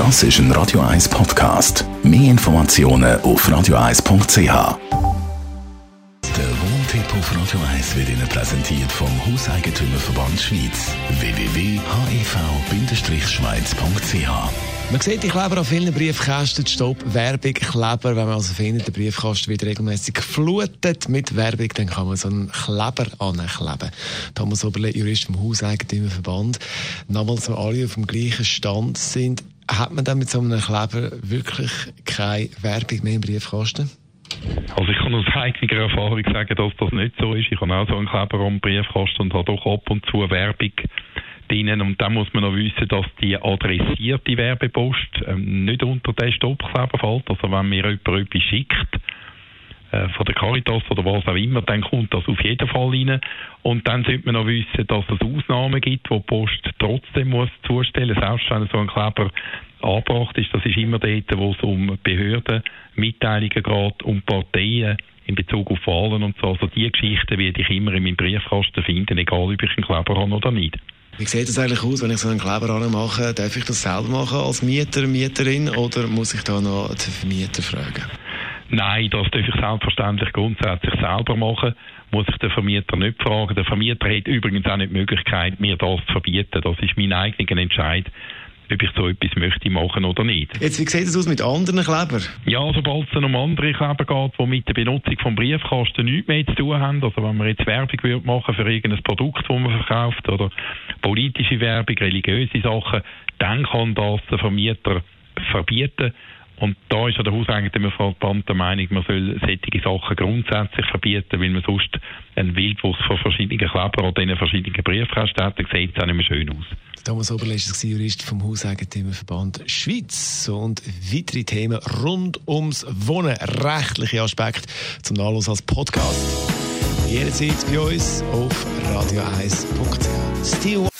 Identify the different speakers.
Speaker 1: Das ist ein Radio 1 Podcast. Mehr Informationen auf radio1.ch. Der Wohntipp auf Radio 1 wird Ihnen präsentiert vom Hauseigentümerverband Schweiz. www.hev-schweiz.ch
Speaker 2: Man sieht die Kleber an vielen Briefkästen. Stopp, Werbung, Kleber. Wenn man also findet, der Briefkasten wird regelmäßig geflutet mit Werbung, dann kann man so einen Kleber ankleben. Thomas Oberle, Jurist vom Hauseigentümerverband. Nochmals, so alle auf dem gleichen Stand sind. Hat man dann mit so einem Kleber wirklich keine Werbung mehr im Briefkasten?
Speaker 3: Also ich kann aus eigener Erfahrung sagen, dass das nicht so ist. Ich habe auch so einen Kleber am Briefkasten und habe doch ab und zu Werbung drin. Und dann muss man noch wissen, dass die adressierte Werbepost nicht unter den Stoppkleber fällt. Also wenn mir jemand etwas schickt, äh, von der Caritas oder was auch immer, dann kommt das auf jeden Fall rein. Und dann sollte man noch wissen, dass es Ausnahmen gibt, wo die Post trotzdem muss zustellen, selbst wenn so ein Kleber angebracht ist. Das ist immer dort, wo es um Behörden, Mitteilungen geht, um Parteien in Bezug auf Wahlen und so. Also die Geschichten werde ich immer in meinem Briefkasten finden, egal ob ich einen Kleber habe oder nicht.
Speaker 2: Wie sieht das eigentlich aus, wenn ich so einen Kleber anmache? Darf ich das selber machen als Mieter, Mieterin oder muss ich da noch den Vermieter fragen?
Speaker 3: Nein, das darf ich selbstverständlich grundsätzlich selber machen. Muss ich den Vermieter nicht fragen. Der Vermieter hat übrigens auch nicht die Möglichkeit, mir das zu verbieten. Das ist mein eigener Entscheid ob ich so etwas möchte machen oder nicht.
Speaker 2: Jetzt, wie sieht es aus mit anderen Klebern?
Speaker 3: Ja, sobald es um andere Kleber geht, die mit der Benutzung des Briefkasten nichts mehr zu tun haben, also wenn man jetzt Werbung würde machen für irgendein Produkt, das man verkauft, oder politische Werbung, religiöse Sachen, dann kann das der Vermieter verbieten. Und da ist ja der Hauseigentümerverband der Meinung, man soll solche Sachen grundsätzlich verbieten, weil man sonst einen Wildwuchs von verschiedenen Klebern oder in verschiedenen Briefkästen hat, dann sieht es auch nicht mehr schön aus.
Speaker 2: Thomas Oberleist ist Jurist vom Hauseigentümerverband Schweiz. Und weitere Themen rund ums Wohnen, rechtliche Aspekte zum Nachlass als Podcast. Jederzeit bei uns auf radio1.ch.